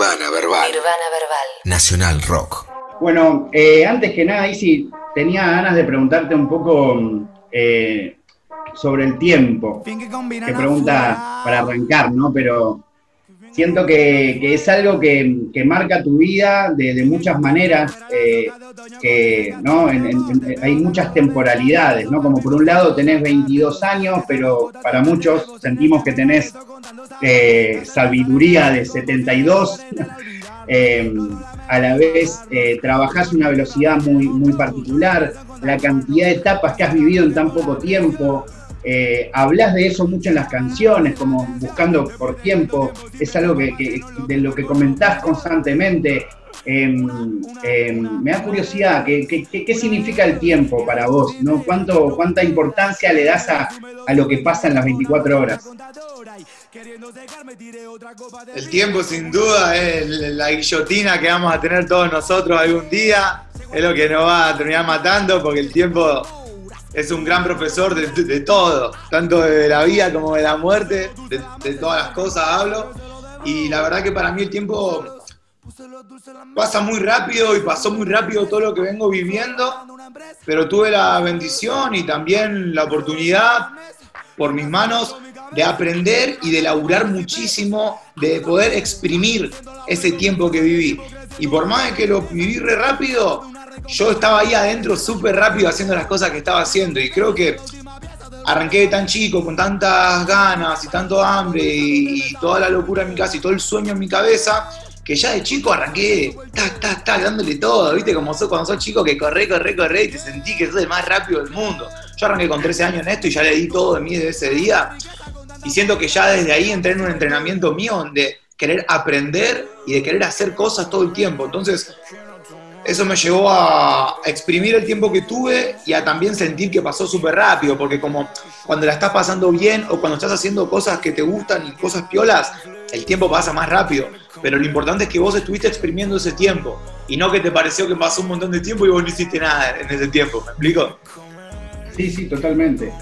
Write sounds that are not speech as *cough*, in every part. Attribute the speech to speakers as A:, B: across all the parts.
A: Nirvana Verbal.
B: Nirvana Verbal.
A: Nacional Rock.
C: Bueno, eh, antes que nada, Isi, tenía ganas de preguntarte un poco eh, sobre el tiempo. Qué pregunta para arrancar, ¿no? Pero siento que, es algo que, marca tu vida de, muchas maneras, eh, que ¿no? hay muchas temporalidades, ¿no? Como por un lado tenés 22 años, pero para muchos sentimos que tenés eh, sabiduría de 72. *laughs* Eh, a la vez trabajás una velocidad muy, muy particular, la cantidad de etapas que has vivido en tan poco tiempo, eh, hablas de eso mucho en las canciones, como buscando por tiempo, es algo que, de lo que comentás constantemente. Em, em, me da curiosidad, ¿qué, qué, significa el tiempo para vos? ¿no? ¿Cuánto, ¿Cuánta importancia le das a, a lo que pasa en las 24 horas?
D: El tiempo sin duda es la guillotina que vamos a tener todos nosotros algún día, es lo que nos va a terminar matando porque el tiempo es un gran profesor de, todo, tanto de la vida como de la muerte, de, todas las cosas hablo. Y la verdad que para mí el tiempo pasa muy rápido y pasó muy rápido todo lo que vengo viviendo, pero tuve la bendición y también la oportunidad por mis manos de aprender y de laburar muchísimo, de poder exprimir ese tiempo que viví. Y por más que lo viví re rápido, yo estaba ahí adentro súper rápido haciendo las cosas que estaba haciendo y creo que arranqué tan chico, con tantas ganas y tanto hambre y, toda la locura en mi casa y todo el sueño en mi cabeza, que ya de chico arranqué, ta, ta, ta, dándole todo, ¿viste? Como sos, cuando sos chico que corre, corre, corre y te sentí que sos el más rápido del mundo. Yo arranqué con 13 años en esto y ya le di todo de mí desde ese día y siento que ya desde ahí entré en un entrenamiento mío de querer aprender y de querer hacer cosas todo el tiempo. Entonces, eso me llevó a exprimir el tiempo que tuve y a también sentir que pasó súper rápido, porque como cuando la estás pasando bien o cuando estás haciendo cosas que te gustan y cosas piolas, el tiempo pasa más rápido. Pero lo importante es que vos estuviste exprimiendo ese tiempo y no que te pareció que pasó un montón de tiempo y vos no hiciste nada en ese tiempo. ¿Me explico?
C: Sí, sí, totalmente.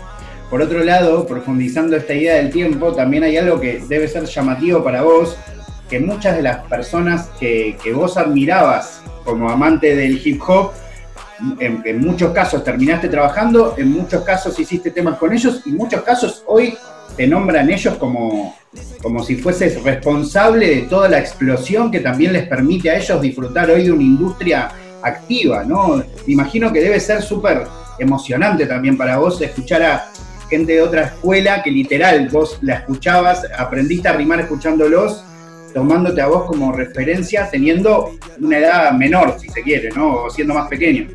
C: Por otro lado, profundizando esta idea del tiempo, también hay algo que debe ser llamativo para vos, que muchas de las personas que, vos admirabas como amante del hip hop, en, muchos casos terminaste trabajando, en muchos casos hiciste temas con ellos y en muchos casos hoy te nombran ellos como, como si fueses responsable de toda la explosión que también les permite a ellos disfrutar hoy de una industria activa, ¿no? Me imagino que debe ser súper emocionante también para vos escuchar a gente de otra escuela que literal vos la escuchabas, aprendiste a rimar escuchándolos tomándote a vos como referencia teniendo una edad menor, si se quiere, ¿no? O siendo más pequeño.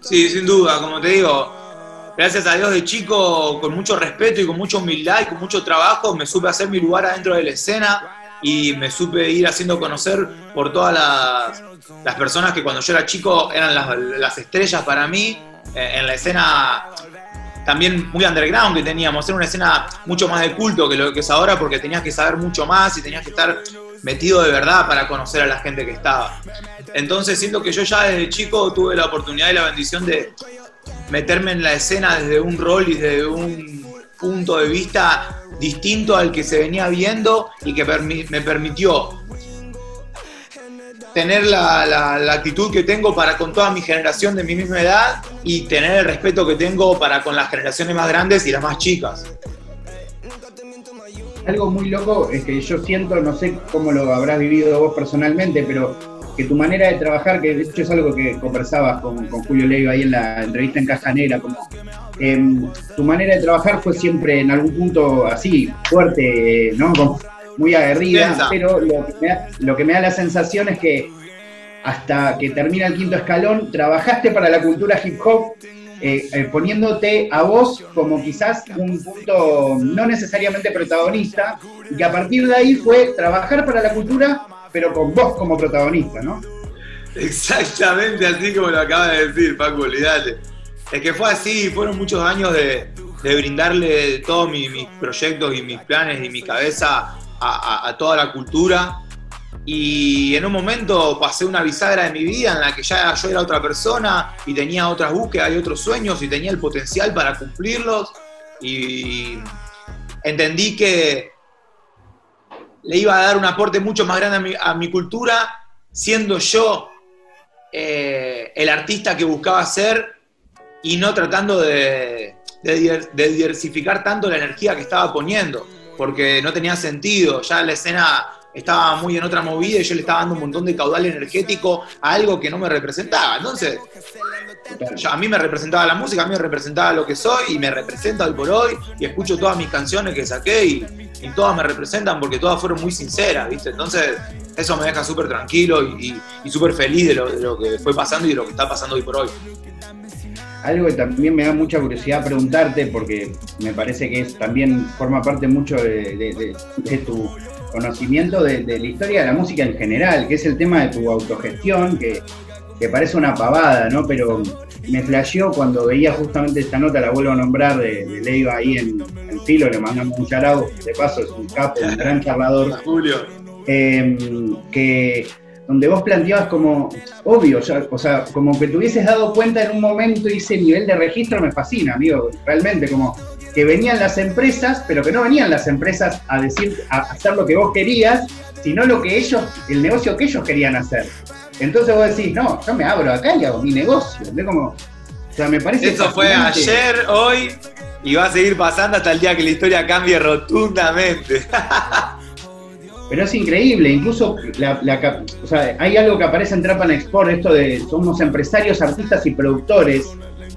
D: Sí, sin duda, como te digo, gracias a Dios de chico, con mucho respeto y con mucha humildad y con mucho trabajo, me supe hacer mi lugar adentro de la escena y me supe ir haciendo conocer por todas las, personas que cuando yo era chico eran las, estrellas para mí eh, en la escena también muy underground que teníamos. Era una escena mucho más de culto que lo que es ahora porque tenías que saber mucho más y tenías que estar metido de verdad para conocer a la gente que estaba. Entonces siento que yo ya desde chico tuve la oportunidad y la bendición de meterme en la escena desde un rol y desde un punto de vista distinto al que se venía viendo y que me permitió tener la, actitud que tengo para con toda mi generación de mi misma edad y tener el respeto que tengo para con las generaciones más grandes y las más chicas.
C: Algo muy loco es que yo siento, no sé cómo lo habrás vivido vos personalmente, pero que tu manera de trabajar, que de hecho es algo que conversabas con, Julio Leiva ahí en la entrevista en Caja Negra, como em, tu manera de trabajar fue siempre en algún punto así, fuerte, ¿no? Muy aguerrida, pero lo que, me da, la sensación es que hasta que termina el quinto escalón, trabajaste para la cultura hip hop, eh, eh, poniéndote a vos como quizás un punto no necesariamente protagonista, y que a partir de ahí fue trabajar para la cultura, pero con vos como protagonista, ¿no?
D: Exactamente así como lo acaba de decir, Paco, olvídate. Es que fue así, fueron muchos años de, brindarle todos mis, mis, proyectos y mis planes y mi cabeza a, toda la cultura. Y en un momento pasé una bisagra de mi vida en la que ya yo era otra persona y tenía otras búsquedas y otros sueños y tenía el potencial para cumplirlos. Y entendí que le iba a dar un aporte mucho más grande a mi, cultura, siendo yo eh, el artista que buscaba ser y no tratando de, diversificar tanto la energía que estaba poniendo, porque no tenía sentido, ya la escena estaba muy en otra movida y yo le estaba dando un montón de caudal energético a algo que no me representaba. Entonces, a mí me representaba la música, a mí me representaba lo que soy y me representa hoy por hoy y escucho todas mis canciones que saqué y, todas me representan porque todas fueron muy sinceras, ¿viste? Entonces, eso me deja súper tranquilo y, súper feliz de lo, que fue pasando y de lo que está pasando hoy por hoy
C: algo que también me da mucha curiosidad preguntarte, porque me parece que es, también forma parte mucho de, tu conocimiento de, la historia de la música en general, que es el tema de tu autogestión, que que parece una pavada, ¿no? Pero me flasheó cuando veía justamente esta nota, la vuelvo a nombrar, de, Leiva ahí en, el filo, le mandamos un charado, de paso es un capo, un gran charlador. *laughs*
D: Julio.
C: Em, que donde vos planteabas como, obvio, o sea, como que te hubieses dado cuenta en un momento y ese nivel de registro me fascina, amigo, realmente, como que venían las empresas, pero que no venían las empresas a decir, a hacer lo que vos querías, sino lo que ellos, el negocio que ellos querían hacer. Entonces vos decís, no, yo me abro acá y hago mi negocio. Como, o
D: sea, me parece. Eso fue ayer, hoy, y va a seguir pasando hasta el día que la historia cambie rotundamente. *laughs*
C: Pero es increíble, incluso o sea, hay algo que aparece en Trapan Export, esto de somos empresarios, artistas y productores,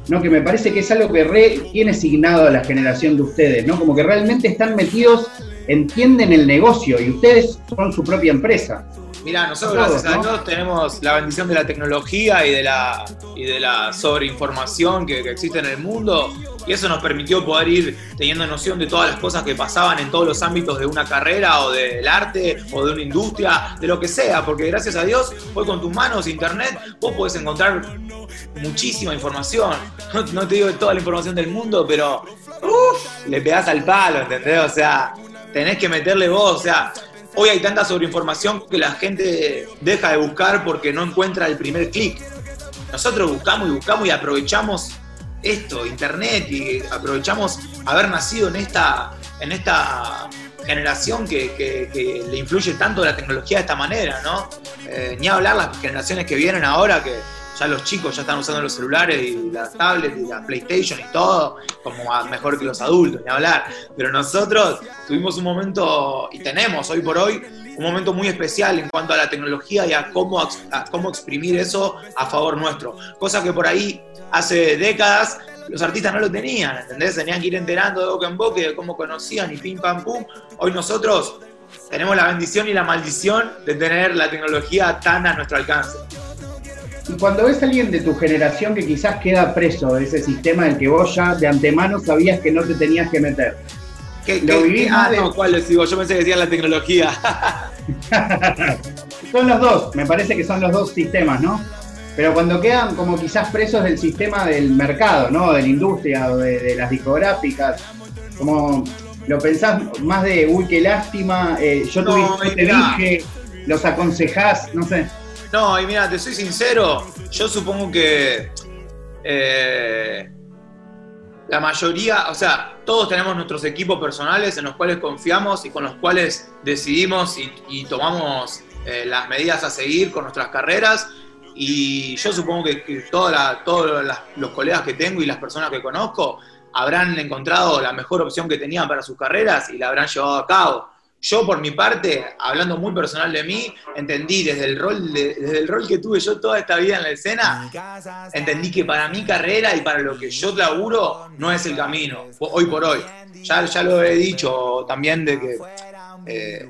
C: ¿no? que me parece que es algo que re tiene signado a la generación de ustedes, ¿no? como que realmente están metidos, entienden el negocio y ustedes son su propia empresa.
D: Mira, nosotros gracias a Dios tenemos la bendición de la tecnología y de la, y de la sobreinformación que, existe en el mundo y eso nos permitió poder ir teniendo noción de todas las cosas que pasaban en todos los ámbitos de una carrera o del arte o de una industria, de lo que sea, porque gracias a Dios hoy con tus manos, internet, vos podés encontrar muchísima información. *laughs* No, te digo toda la información del mundo, pero le pegás al palo, ¿entendés? O sea, tenés que meterle vos, o sea, Hoy hay tanta sobreinformación que la gente deja de buscar porque no encuentra el primer clic. Nosotros buscamos y buscamos y aprovechamos esto, internet, y aprovechamos haber nacido en esta, en esta generación que, le influye tanto la tecnología de esta manera, ¿no? Eh, ni hablar las generaciones que vienen ahora que los chicos ya están usando los celulares y las tablets y la PlayStation y todo, como mejor que los adultos, ni hablar. Pero nosotros tuvimos un momento, y tenemos hoy por hoy, un momento muy especial en cuanto a la tecnología y a cómo, cómo exprimir eso a favor nuestro. Cosa que por ahí hace décadas los artistas no lo tenían, ¿entendés? Tenían que ir enterando de boca en boca de cómo conocían y pim pam pum. Hoy nosotros tenemos la bendición y la maldición de tener la tecnología tan a nuestro alcance.
C: Y cuando ves a alguien de tu generación que quizás queda preso de ese sistema en que vos ya de antemano sabías que no te tenías que meter.
D: ¿Qué, ¿Lo qué, ah, no, ¿cuál digo? Yo pensé que decían la tecnología. *laughs*
C: son los dos, me parece que son los dos sistemas, ¿no? Pero cuando quedan como quizás presos del sistema del mercado, ¿no? De la industria o de, las discográficas, como lo pensás más de, uy, qué lástima, eh, yo te dije, los aconsejás, no sé.
D: No, y mira, te soy sincero, yo supongo que eh, la mayoría, o sea, todos tenemos nuestros equipos personales en los cuales confiamos y con los cuales decidimos y, tomamos eh, las medidas a seguir con nuestras carreras. Y yo supongo que, todos los colegas que tengo y las personas que conozco habrán encontrado la mejor opción que tenían para sus carreras y la habrán llevado a cabo. Yo, por mi parte, hablando muy personal de mí, entendí desde el rol, desde el rol que tuve yo toda esta vida en la escena, entendí que para mi carrera y para lo que yo laburo no es el camino, hoy por hoy. Ya, ya lo he dicho también de que eh,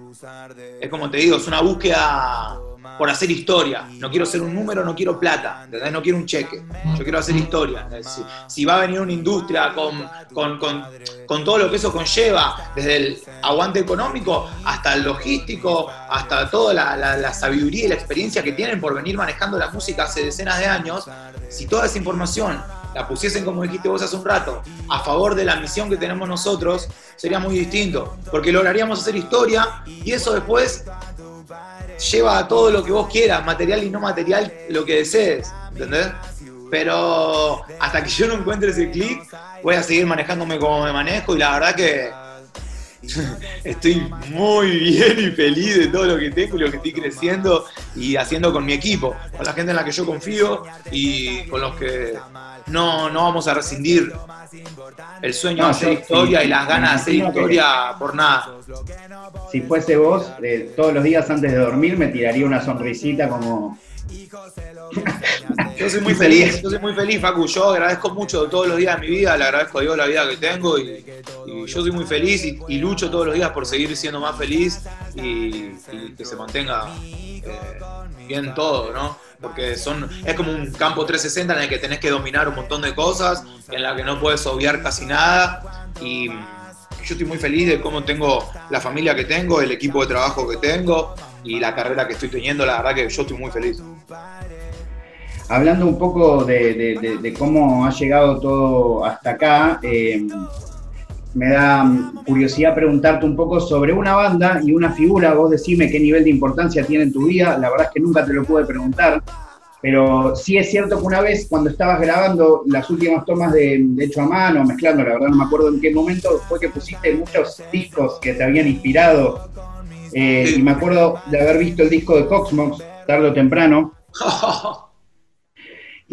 D: es como te digo, es una búsqueda por hacer historia. No quiero ser un número, no quiero plata, no quiero un cheque. Yo quiero hacer historia. Si, va a venir una industria con, con, todo lo que eso conlleva, desde el aguante económico hasta el logístico, hasta toda la, sabiduría y la experiencia que tienen por venir manejando la música hace decenas de años, si toda esa información la pusiesen, como dijiste vos hace un rato, a favor de la misión que tenemos nosotros, sería muy distinto, porque lograríamos hacer historia y eso después lleva a todo lo que vos quieras, material y no material, lo que desees, ¿entendés? Pero hasta que yo no encuentre ese clic, voy a seguir manejándome como me manejo y la verdad que *laughs* estoy muy bien y feliz de todo lo que tengo y lo que estoy creciendo y haciendo con mi equipo, con la gente en la que yo confío y con los que no, no vamos a rescindir el sueño de hacer historia y las ganas de hacer historia por nada.
C: Si fuese vos, eh, todos los días antes de dormir me tiraría una sonrisita como
D: yo soy muy feliz, yo soy muy feliz, Facu. Yo agradezco mucho todos los días de mi vida, le agradezco a Dios la vida que tengo y, yo soy muy feliz y, lucho todos los días por seguir siendo más feliz y, que se mantenga eh, bien todo, ¿no? Porque son, es como un campo 360 en el que tenés que dominar un montón de cosas, en la que no puedes obviar casi nada y yo estoy muy feliz de cómo tengo la familia que tengo, el equipo de trabajo que tengo y la carrera que estoy teniendo, la verdad que yo estoy muy feliz.
C: Hablando un poco de, cómo ha llegado todo hasta acá, eh, me da curiosidad preguntarte un poco sobre una banda y una figura. Vos decime qué nivel de importancia tiene en tu vida. La verdad es que nunca te lo pude preguntar. Pero sí es cierto que una vez cuando estabas grabando las últimas tomas de, hecho a mano, mezclando, la verdad no me acuerdo en qué momento, fue que pusiste muchos discos que te habían inspirado. Eh, y me acuerdo de haber visto el disco de Coxmox tarde o temprano. *laughs*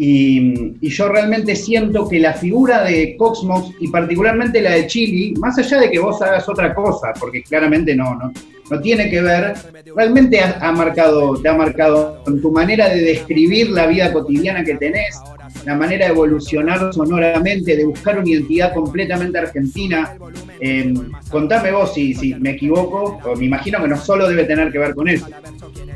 C: Y, yo realmente siento que la figura de Coxmox y particularmente la de Chili, más allá de que vos hagas otra cosa, porque claramente no, no, no tiene que ver, realmente ha, marcado, te ha marcado en tu manera de describir la vida cotidiana que tenés, la manera de evolucionar sonoramente, de buscar una identidad completamente argentina. Eh, contame vos si, si me equivoco, o me imagino que no solo debe tener que ver con eso.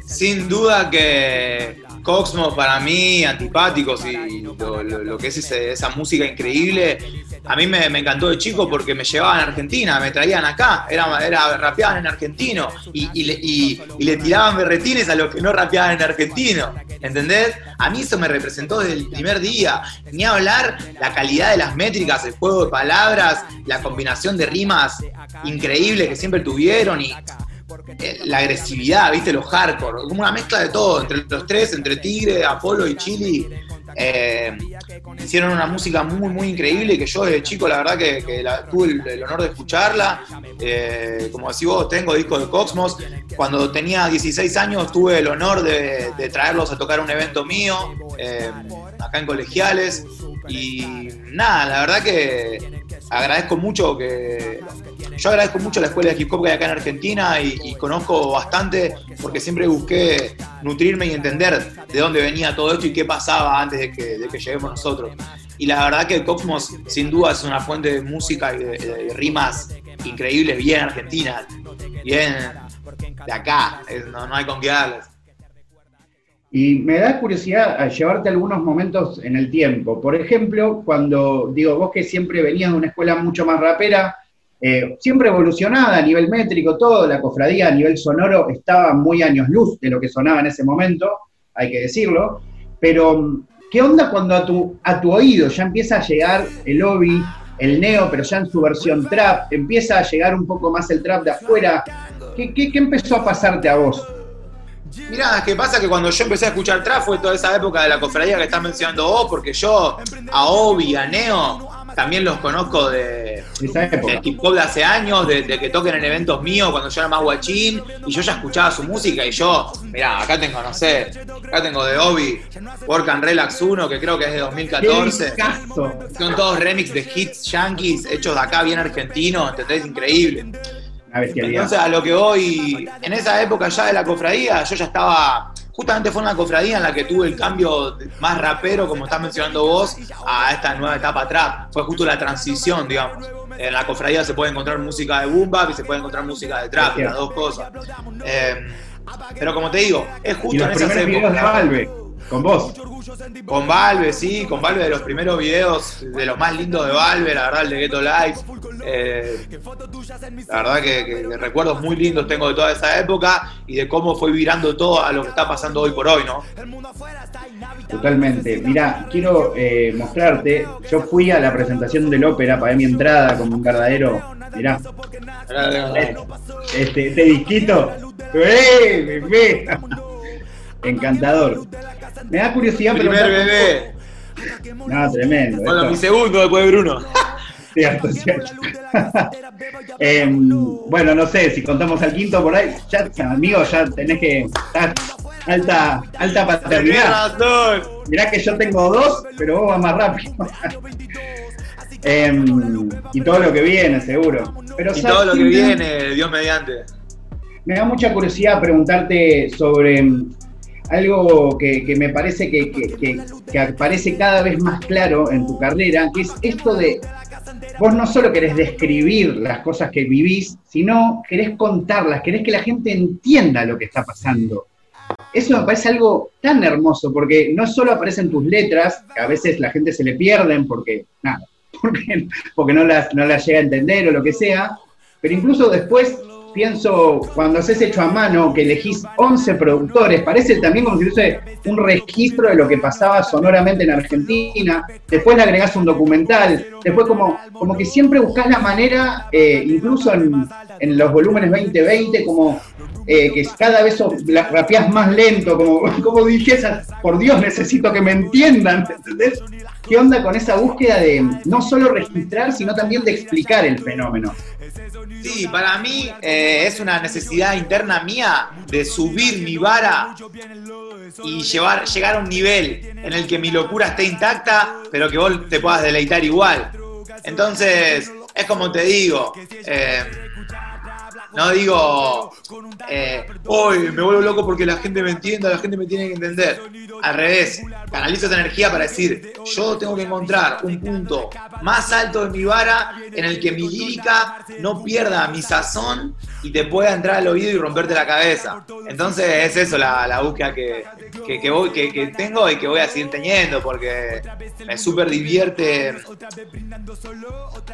D: Sin duda que Coxmo para mí, antipáticos y lo, que es esa música increíble, a mí me, encantó de chico porque me llevaban a Argentina, me traían acá, era, era rapeaban en argentino y, le, tiraban berretines a los que no rapeaban en argentino, ¿entendés? A mí eso me representó desde el primer día, ni hablar la calidad de las métricas, el juego de palabras, la combinación de rimas increíbles que siempre tuvieron y la agresividad, ¿viste? Los hardcore, como una mezcla de todo, entre los tres, entre Tigre, Apolo y Chili. Eh, hicieron una música muy, muy increíble que yo desde chico, la verdad, que, tuve el, honor de escucharla. Eh, como decís vos, tengo discos de Cosmos. Cuando tenía 16 años, tuve el honor de, traerlos a tocar un evento mío, acá en Colegiales. Y nada, la verdad que agradezco mucho que. Yo agradezco mucho la escuela de hip hop que hay acá en Argentina y, conozco bastante porque siempre busqué nutrirme y entender de dónde venía todo esto y qué pasaba antes de que, de que lleguemos nosotros. Y la verdad que Cosmos sin duda es una fuente de música y de, rimas increíbles, bien argentina, bien de acá, no, no hay con qué darles.
C: Y me da curiosidad llevarte algunos momentos en el tiempo. Por ejemplo, cuando digo, vos que siempre venías de una escuela mucho más rapera, eh, siempre evolucionada a nivel métrico, todo, la cofradía a nivel sonoro estaba muy años luz de lo que sonaba en ese momento, hay que decirlo. Pero, ¿qué onda cuando a tu, a tu oído ya empieza a llegar el lobby, el neo, pero ya en su versión trap, empieza a llegar un poco más el trap de afuera? ¿Qué, qué, qué empezó a pasarte a vos?
D: Mirá, es que pasa que cuando yo empecé a escuchar trap fue toda esa época de la cofradía que estás mencionando vos, porque yo a Obi, a Neo, también los conozco de, de hip hop de hace años, de, que toquen en eventos míos cuando yo era más guachín, y yo ya escuchaba su música y yo, mirá, acá tengo, no sé, acá tengo de Obi, Work and Relax 1, que creo que es de 2014. Son todos remix de hits yankees hechos de acá bien argentinos, ¿entendés? Increíble. Entonces, a lo que voy, en esa época ya de la cofradía, yo ya estaba, justamente fue una cofradía en la que tuve el cambio más rapero, como estás mencionando vos, a esta nueva etapa atrás. Fue justo la transición, digamos. En la cofradía se puede encontrar música de boom y se puede encontrar música de trap, las dos cosas. Eh, pero como te digo, es justo en esas épocas.
C: Con vos.
D: Con Valve, sí, con Valve de los primeros videos, de los más lindos de Valve, la verdad, el de Ghetto Life. Eh, la verdad que, recuerdos muy lindos tengo de toda esa época y de cómo fue virando todo a lo que está pasando hoy por hoy, ¿no?
C: Totalmente. Mira, quiero eh, mostrarte, yo fui a la presentación del ópera, pagué mi entrada como un verdadero, mirá. Este, este disquito, ¡eh! Encantador. Me da curiosidad.
D: Primer bebé.
C: No, tremendo.
D: Bueno, mi segundo después de Bruno.
C: Cierto, cierto. *laughs* Em, bueno, no sé, si contamos al quinto por ahí, ya, amigo, ya tenés que estar alta, alta paternidad. Mirá que yo tengo dos, pero vos vas más rápido. *laughs* Em, y todo lo que viene, seguro.
D: y todo lo que viene, Dios mediante.
C: Me da mucha curiosidad preguntarte sobre em, algo que, me parece que, que, aparece cada vez más claro en tu carrera, que es esto de vos no solo querés describir las cosas que vivís, sino querés contarlas, querés que la gente entienda lo que está pasando. Eso me parece algo tan hermoso, porque no solo aparecen tus letras, que a veces la gente se le pierden porque, nada, *laughs* porque, porque no, las, no las llega a entender o lo que sea, pero incluso después pienso, cuando haces hecho a mano, que elegís 11 productores, parece también como si fuese un registro de lo que pasaba sonoramente en Argentina, después le agregás un documental, después como, como que siempre buscas la manera, eh, incluso en, en, los volúmenes 2020, como eh, que cada vez rapeás más lento, como, *laughs* como dijese, por Dios, necesito que me entiendan, ¿entendés? ¿Qué onda con esa búsqueda de no solo registrar, sino también de explicar el fenómeno?
D: Sí, para mí eh, es una necesidad interna mía de subir mi vara y llevar, llegar a un nivel en el que mi locura esté intacta, pero que vos te puedas deleitar igual. Entonces, es como te digo, eh, no digo, eh, hoy me vuelvo loco porque la gente me entienda, la gente me tiene que entender. Al revés, canalizo esa energía para decir, yo tengo que encontrar un punto más alto de mi vara en el que mi lírica no pierda mi sazón y te pueda entrar al oído y romperte la cabeza. Entonces es eso la, búsqueda que, que, voy, que, tengo y que voy a seguir teniendo porque me súper divierte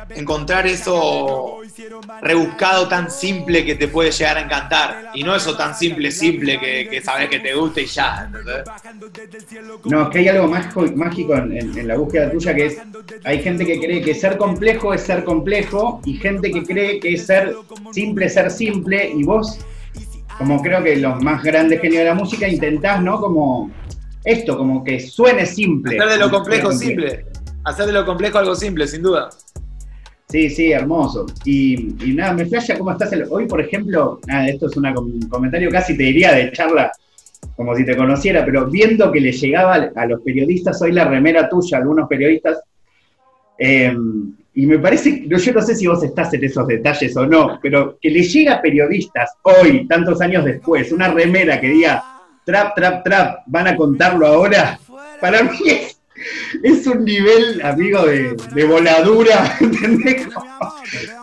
D: encontrar eso rebuscado tan simple que te puede llegar a encantar y no eso tan simple, simple que, sabes que te gusta y ya.
C: No, es que hay algo mágico, mágico en, la búsqueda tuya que es, hay gente que cree que ser complejo es ser complejo y gente que cree que ser simple es ser simple y vos, como creo que los más grandes genios de la música, intentás, ¿no? Como esto, como que suene simple.
D: Hacer de lo complejo simple. Hacer de lo complejo algo simple, sin duda.
C: Sí, sí, hermoso. Y, nada, me flasha cómo estás. Hoy, por ejemplo, nada, esto es un comentario casi te diría de charla, como si te conociera, pero viendo que le llegaba a los periodistas hoy la remera tuya, algunos periodistas, eh, y me parece, yo no sé si vos estás en esos detalles o no, pero que le llega a periodistas hoy, tantos años después, una remera que diga trap, trap, trap, van a contarlo ahora, para mí es, un nivel, amigo, de, voladura, *laughs* ¿entendés?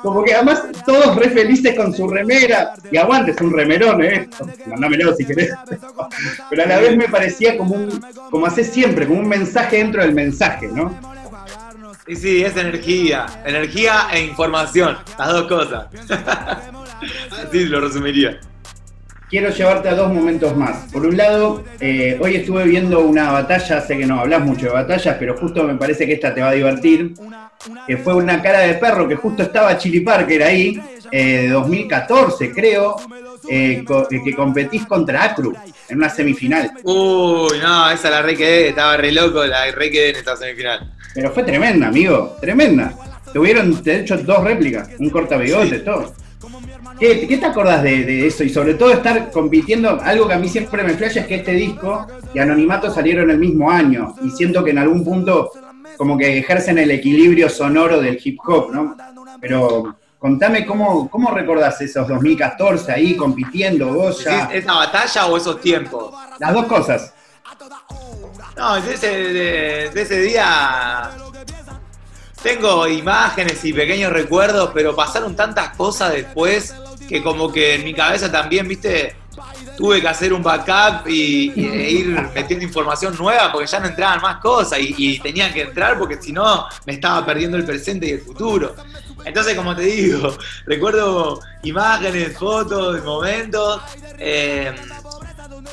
C: Como, que además todos re felices con su remera, y aguantes un remerón, ¿eh? Mándamelo si querés. Pero a la vez me parecía como un, como hace siempre, como un mensaje dentro del mensaje, ¿no?
D: Sí, sí, es energía. Energía e información. Las dos cosas. *laughs* Así lo resumiría.
C: Quiero llevarte a dos momentos más. Por un lado, eh, hoy estuve viendo una batalla, sé que no hablas mucho de batallas, pero justo me parece que esta te va a divertir, que fue una cara de perro que justo estaba Chili Parker ahí, eh, de 2014 creo, eh, que competís contra Acru en una semifinal.
D: Uy, no, esa la re quedé, estaba re loco, la re quedé en esta semifinal.
C: Pero fue tremenda, amigo, tremenda. Tuvieron, de hecho, dos réplicas, un corta bigote, todo. ¿Qué, te acordás de, eso? Y sobre todo estar compitiendo, algo que a mí siempre me flasha es que este disco y Anonimato salieron el mismo año. Y siento que en algún punto como que ejercen el equilibrio sonoro del hip hop, ¿no? Pero contame cómo, cómo recordás esos 2014 ahí compitiendo vos ya.
D: ¿Esa batalla o esos tiempos?
C: Las dos cosas.
D: No, de ese, día tengo imágenes y pequeños recuerdos, pero pasaron tantas cosas después que como que en mi cabeza también, viste, tuve que hacer un backup y, e ir metiendo información nueva porque ya no entraban más cosas y, tenían que entrar porque si no me estaba perdiendo el presente y el futuro. Entonces, como te digo, *laughs* recuerdo imágenes, fotos, momentos. Eh,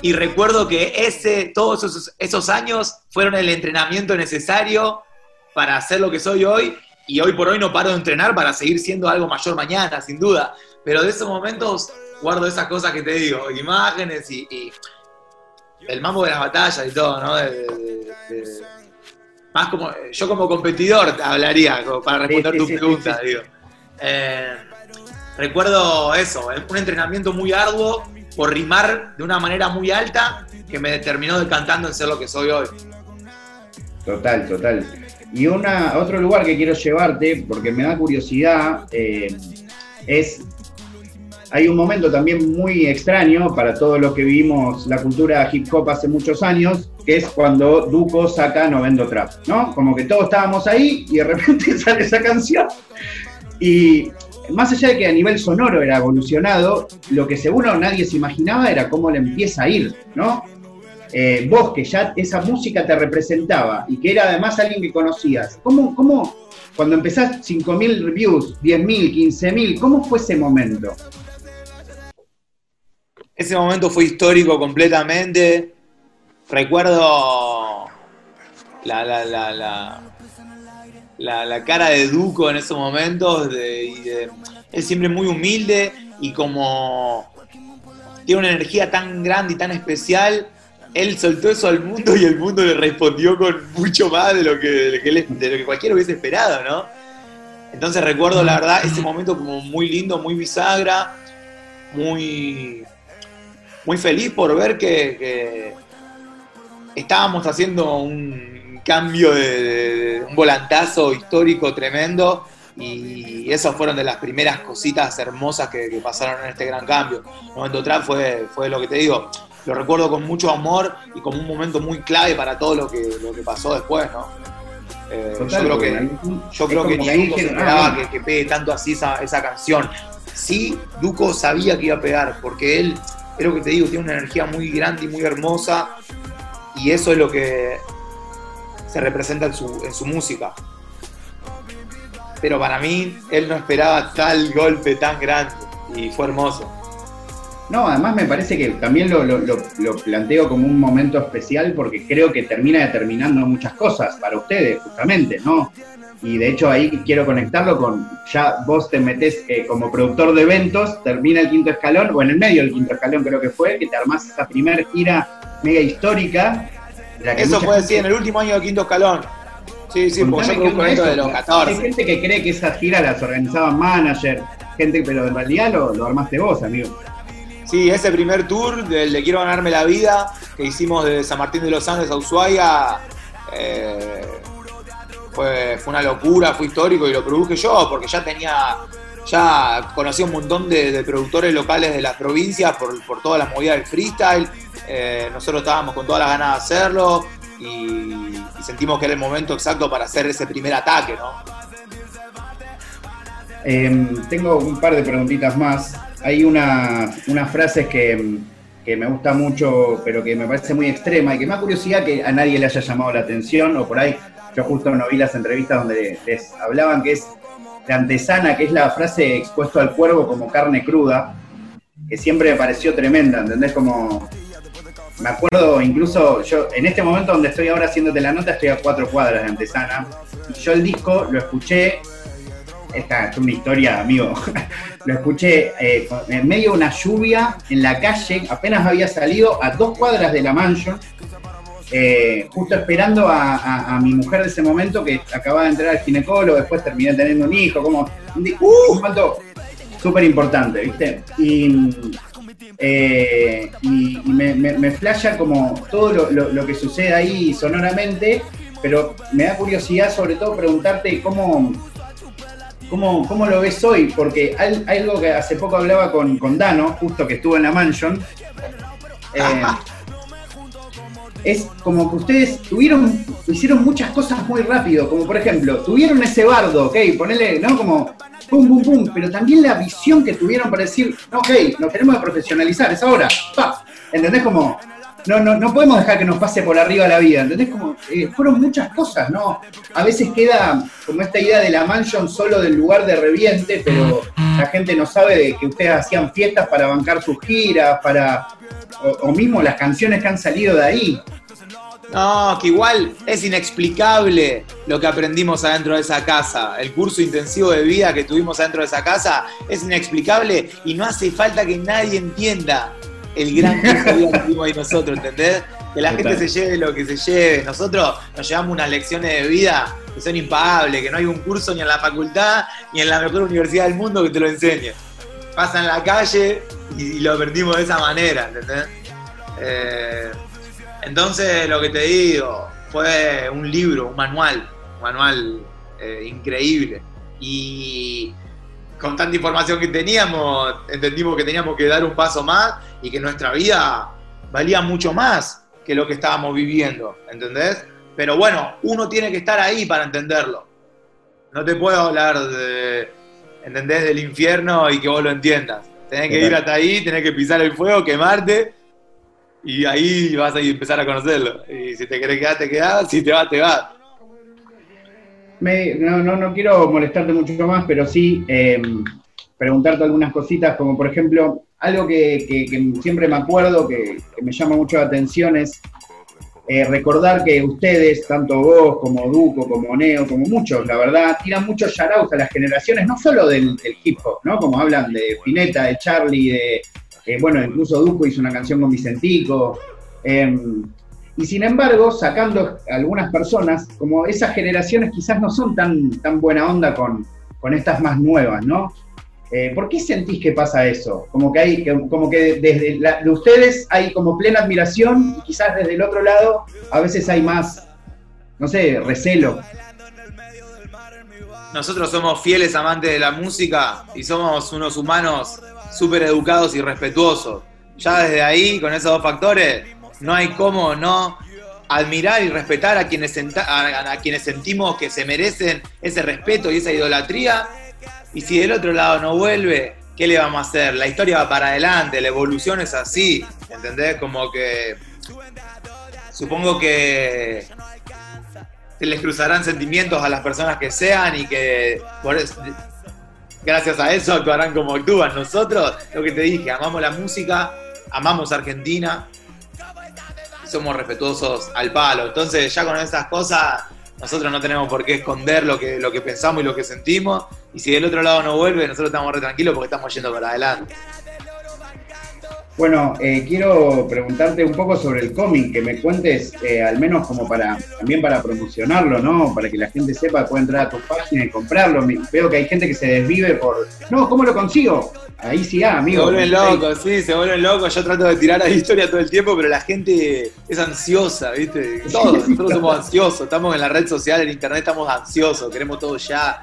D: y recuerdo que ese, todos esos, años fueron el entrenamiento necesario para hacer lo que soy hoy. Y hoy por hoy no paro de entrenar para seguir siendo algo mayor mañana, sin duda. Pero de esos momentos guardo esas cosas que te digo, imágenes y, el mambo de las batallas y todo, ¿no? De, más como, yo como competidor hablaría, para responder tu pregunta, digo. Eh, recuerdo eso, un entrenamiento muy arduo por rimar de una manera muy alta que me determinó decantando en ser lo que soy hoy.
C: Total, total. Y una, otro lugar que quiero llevarte, porque me da curiosidad, eh, es. Hay un momento también muy extraño para todos los que vivimos la cultura hip hop hace muchos años, que es cuando Duco saca Novendo Trap, ¿no? Como que todos estábamos ahí y de repente *laughs* sale esa canción. Y más allá de que a nivel sonoro era evolucionado, lo que seguro nadie se imaginaba era cómo le empieza a ir, ¿no? Eh, vos que ya esa música te representaba y que era además alguien que conocías, ¿cómo, cómo cuando empezás 5.000 reviews, 10.000, 15.000, cómo fue ese momento?
D: Ese momento fue histórico completamente. Recuerdo la, la, la, la cara de Duco en esos momentos. De, él siempre muy humilde y como tiene una energía tan grande y tan especial él soltó eso al mundo y el mundo le respondió con mucho más de lo que, de cualquiera hubiese esperado, ¿no? Entonces recuerdo, la verdad, ese momento como muy lindo, muy bisagra, muy, muy feliz por ver que, estábamos haciendo un cambio de, un volantazo histórico tremendo y esas fueron de las primeras cositas hermosas que, pasaron en este gran cambio. Momento trap fue, fue lo que te digo, lo recuerdo con mucho amor y como un momento muy clave para todo lo que, lo que pasó después, ¿no? Eh, yo creo que, yo creo que ni Duco esperaba que, pegue tanto así esa, esa canción. Sí, Duco sabía que iba a pegar, porque él, es lo que te digo, tiene una energía muy grande y muy hermosa, y eso es lo que se representa en su, en su música. Pero para mí, él no esperaba tal golpe tan grande, y fue hermoso.
C: No, además me parece que también lo, planteo como un momento especial porque creo que termina determinando muchas cosas para ustedes, justamente, ¿no? Y de hecho ahí quiero conectarlo con, ya vos te metés eh, como productor de eventos, termina el quinto escalón, o en el medio del quinto escalón creo que fue, que te armás esa primera gira mega histórica.
D: Eso fue decir en el último año del quinto escalón. Sí, sí, porque yo produzco de los 14.
C: Hay gente que cree que esas giras las organizaban manager, gente, pero en realidad lo, lo armaste vos, amigo.
D: Sí, ese primer tour del de Quiero ganarme la vida que hicimos de San Martín de los Andes a Ushuaia eh, fue, una locura, fue histórico y lo produje yo porque ya tenía, ya conocía un montón de, productores locales de las provincias por, por todas las movidas del freestyle. Eh, nosotros estábamos con todas las ganas de hacerlo y, sentimos que era el momento exacto para hacer ese primer ataque, ¿no?
C: Em, tengo un par de preguntitas más hay una, unas frases que, me gusta mucho, pero que me parece muy extrema y que me da curiosidad que a nadie le haya llamado la atención, o por ahí yo justo no vi las entrevistas donde les hablaban que es la antesana, que es la frase expuesto al cuervo como carne cruda, que siempre me pareció tremenda, ¿entendés? Como, me acuerdo incluso, yo en este momento donde estoy ahora haciéndote la nota, estoy a cuatro cuadras de antesana, y yo el disco lo escuché esta es una historia, amigo. Lo escuché eh, en medio de una lluvia en la calle, apenas había salido a dos cuadras de la mansion, eh, justo esperando a, mi mujer de ese momento que acababa de entrar al ginecólogo, después terminé teniendo un hijo, como un, uh, momento súper importante, ¿viste? Y, eh, me, me, flasha como todo lo que sucede ahí sonoramente, pero me da curiosidad sobre todo preguntarte cómo ¿Cómo, lo ves hoy? Porque hay, algo que hace poco hablaba con, con, Dano, justo que estuvo en la mansion. Eh, es como que ustedes tuvieron, hicieron muchas cosas muy rápido, como por ejemplo, tuvieron ese bardo, ok, ponele, ¿no? Como pum, pum, pum, pero también la visión que tuvieron para decir, ok, nos tenemos que profesionalizar, es ahora, pa, ¿entendés? Como, no, no, no podemos dejar que nos pase por arriba la vida, ¿entendés? Como, eh, fueron muchas cosas, ¿no? A veces queda como esta idea de la mansion solo del lugar de reviente, pero la gente no sabe de que ustedes hacían fiestas para bancar sus giras, para, o, mismo las canciones que han salido de ahí.
D: No, que igual es inexplicable lo que aprendimos adentro de esa casa. El curso intensivo de vida que tuvimos adentro de esa casa es inexplicable y no hace falta que nadie entienda el gran que tuvimos ahí nosotros, ¿entendés? Que la gente se lleve lo que se lleve. Nosotros nos llevamos unas lecciones de vida que son impagables, que no hay un curso ni en la facultad ni en la mejor universidad del mundo que te lo enseñe. Pasa en la calle y, lo aprendimos de esa manera, ¿entendés? Eh, entonces, lo que te digo, fue un libro, un manual, un manual eh, increíble. Y con tanta información que teníamos, entendimos que teníamos que dar un paso más y que nuestra vida valía mucho más que lo que estábamos viviendo, ¿entendés? Pero bueno, uno tiene que estar ahí para entenderlo. No te puedo hablar de, ¿entendés? Del infierno y que vos lo entiendas. Tenés que ir hasta ahí, tenés que pisar el fuego, quemarte y ahí vas a empezar a conocerlo. Y si te querés quedar, te quedás, si te vas, te vas.
C: No, no, no quiero molestarte mucho más, pero sí eh, preguntarte algunas cositas, como por ejemplo, algo que, siempre me acuerdo, que, me llama mucho la atención, es eh, recordar que ustedes, tanto vos como Duco, como Neo, como muchos, la verdad, tiran muchos shoutouts a las generaciones, no solo del, hip hop, ¿no? Como hablan de Pineta, de Charlie, de, bueno, incluso Duco hizo una canción con Vicentico. Y sin embargo, sacando algunas personas, como esas generaciones quizás no son tan, tan buena onda con, con estas más nuevas, ¿no? Eh, ¿Por qué sentís que pasa eso? Como que hay, como que desde de ustedes hay como plena admiración y quizás desde el otro lado a veces hay más, no sé, recelo.
D: Nosotros somos fieles amantes de la música y somos unos humanos súper educados y respetuosos. Ya desde ahí, con esos dos factores, no hay cómo no admirar y respetar a quienes, a, quienes sentimos que se merecen ese respeto y esa idolatría. Y si del otro lado no vuelve, ¿qué le vamos a hacer? La historia va para adelante, la evolución es así, ¿entendés? Como que supongo que se les cruzarán sentimientos a las personas que sean y que por gracias a eso actuarán como actúan. Nosotros, lo que te dije, amamos la música, amamos Argentina, somos respetuosos al palo. Entonces, ya con esas cosas, nosotros no tenemos por qué esconder lo que, lo que pensamos y lo que sentimos. Y si del otro lado no vuelve, nosotros estamos re tranquilos porque estamos yendo para adelante.
C: Bueno, eh, quiero preguntarte un poco sobre el cómic, que me cuentes, eh, al menos como para, también para promocionarlo, ¿no? Para que la gente sepa, pueda entrar a tu página y comprarlo. Veo que hay gente que se desvive por, no, ¿cómo lo consigo? Ahí sí, ah, amigo.
D: Se vuelven locos, sí, se vuelven locos. Yo trato de tirar a la *laughs* historia todo el tiempo, pero la gente es ansiosa, ¿viste? Todos, *laughs* nosotros somos ansiosos, estamos en la red social, en internet estamos ansiosos, queremos todo ya.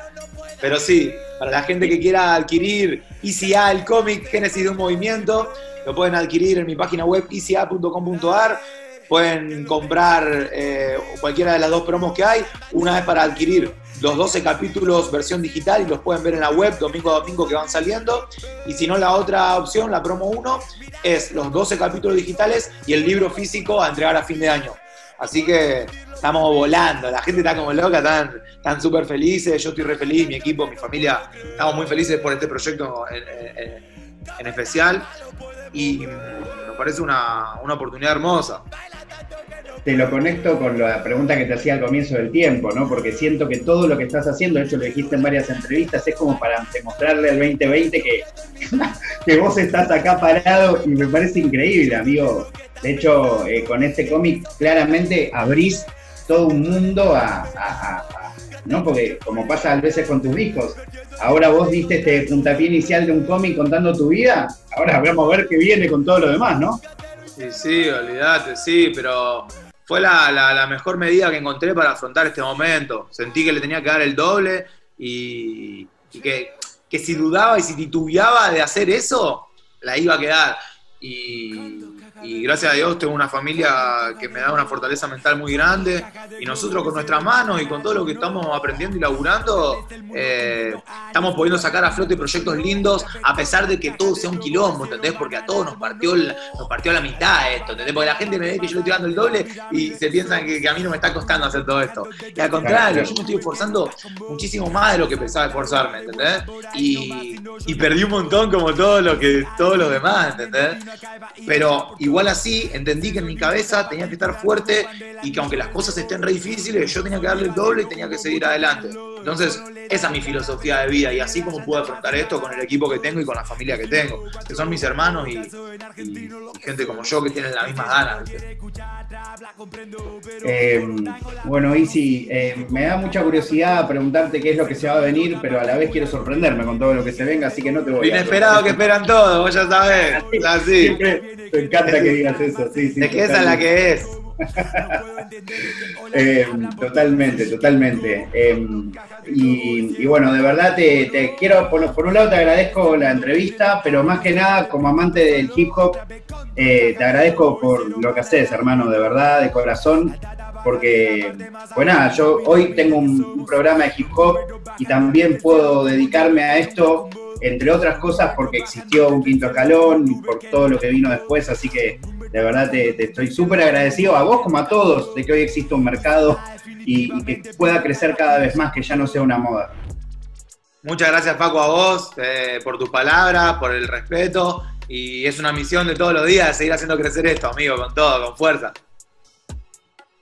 D: Pero sí, para la gente que quiera adquirir ICA, el cómic Génesis de un movimiento, lo pueden adquirir en mi página web ica.com.ar. Pueden comprar eh, cualquiera de las dos promos que hay. Una vez para adquirir los 12 capítulos versión digital y los pueden ver en la web domingo a domingo que van saliendo. Y si no, la otra opción, la promo 1, es los 12 capítulos digitales y el libro físico a entregar a fin de año. Así que estamos volando, la gente está como loca, están, están súper felices, yo estoy re feliz, mi equipo, mi familia, estamos muy felices por este proyecto en especial y nos parece una, oportunidad hermosa
C: te lo conecto con la pregunta que te hacía al comienzo del tiempo, ¿no? Porque siento que todo lo que estás haciendo, de hecho lo dijiste en varias entrevistas, es como para demostrarle al 2020 que, *laughs* que vos estás acá parado y me parece increíble, amigo. De hecho, eh, con este cómic claramente abrís todo un mundo a, ¿no? Porque como pasa a veces con tus discos, ahora vos diste este puntapié inicial de un cómic contando tu vida, ahora vamos a ver qué viene con todo lo demás, ¿no?
D: Sí, sí, olvídate, sí, pero fue la, mejor medida que encontré para afrontar este momento. Sentí que le tenía que dar el doble y, que, que si dudaba y si titubeaba de hacer eso, la iba a quedar. Y gracias a Dios tengo una familia que me da una fortaleza mental muy grande y nosotros con nuestras manos y con todo lo que estamos aprendiendo y laburando, eh, estamos pudiendo sacar a flote proyectos lindos a pesar de que todo sea un quilombo, ¿entendés? Porque a todos nos partió, nos partió la mitad esto, ¿entendés? Porque la gente me ve que yo le estoy dando el doble y se piensan que, a mí no me está costando hacer todo esto. Y al contrario, yo me estoy esforzando muchísimo más de lo que pensaba esforzarme, ¿entendés? Y, y perdí un montón como todo lo que, todos los demás, ¿entendés? Pero igual así entendí que en mi cabeza tenía que estar fuerte y que aunque las cosas estén re difíciles, yo tenía que darle el doble y tenía que seguir adelante. Entonces, esa es mi filosofía de vida y así como puedo afrontar esto con el equipo que tengo y con la familia que tengo, que son mis hermanos y, gente como yo que tienen las mismas ganas.
C: Eh, bueno, Isi, eh, me da mucha curiosidad preguntarte qué es lo que se va a venir, pero a la vez quiero sorprenderme con todo lo que se venga, así que no te voy
D: Inesperado *laughs* que esperan todos, vos ya sabés. Así.
C: me encanta que digas eso, sí, sí.
D: Es que esa es la que es.
C: Eh, totalmente, totalmente. y, bueno, de verdad te, quiero, por, un lado te agradezco la entrevista, pero más que nada como amante del hip hop, te agradezco por lo que haces, hermano, de verdad, de corazón porque, pues nada, yo hoy tengo un, programa de hip hop y también puedo dedicarme a esto, entre otras cosas, porque existió un quinto escalón y por todo lo que vino después, así que de verdad te, estoy súper agradecido a vos como a todos de que hoy exista un mercado y, que pueda crecer cada vez más, que ya no sea una moda.
D: Muchas gracias Paco a vos eh, por tus palabras, por el respeto y es una misión de todos los días seguir haciendo crecer esto, amigo, con todo, con fuerza.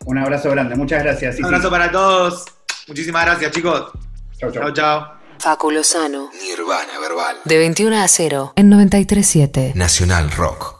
C: Un abrazo grande, muchas gracias.
D: Un abrazo para todos. Muchísimas gracias, chicos. Chau, chau. Chau, chau.
A: Facu Nirvana verbal. De 21 a 0 en 93.7.
B: Nacional Rock.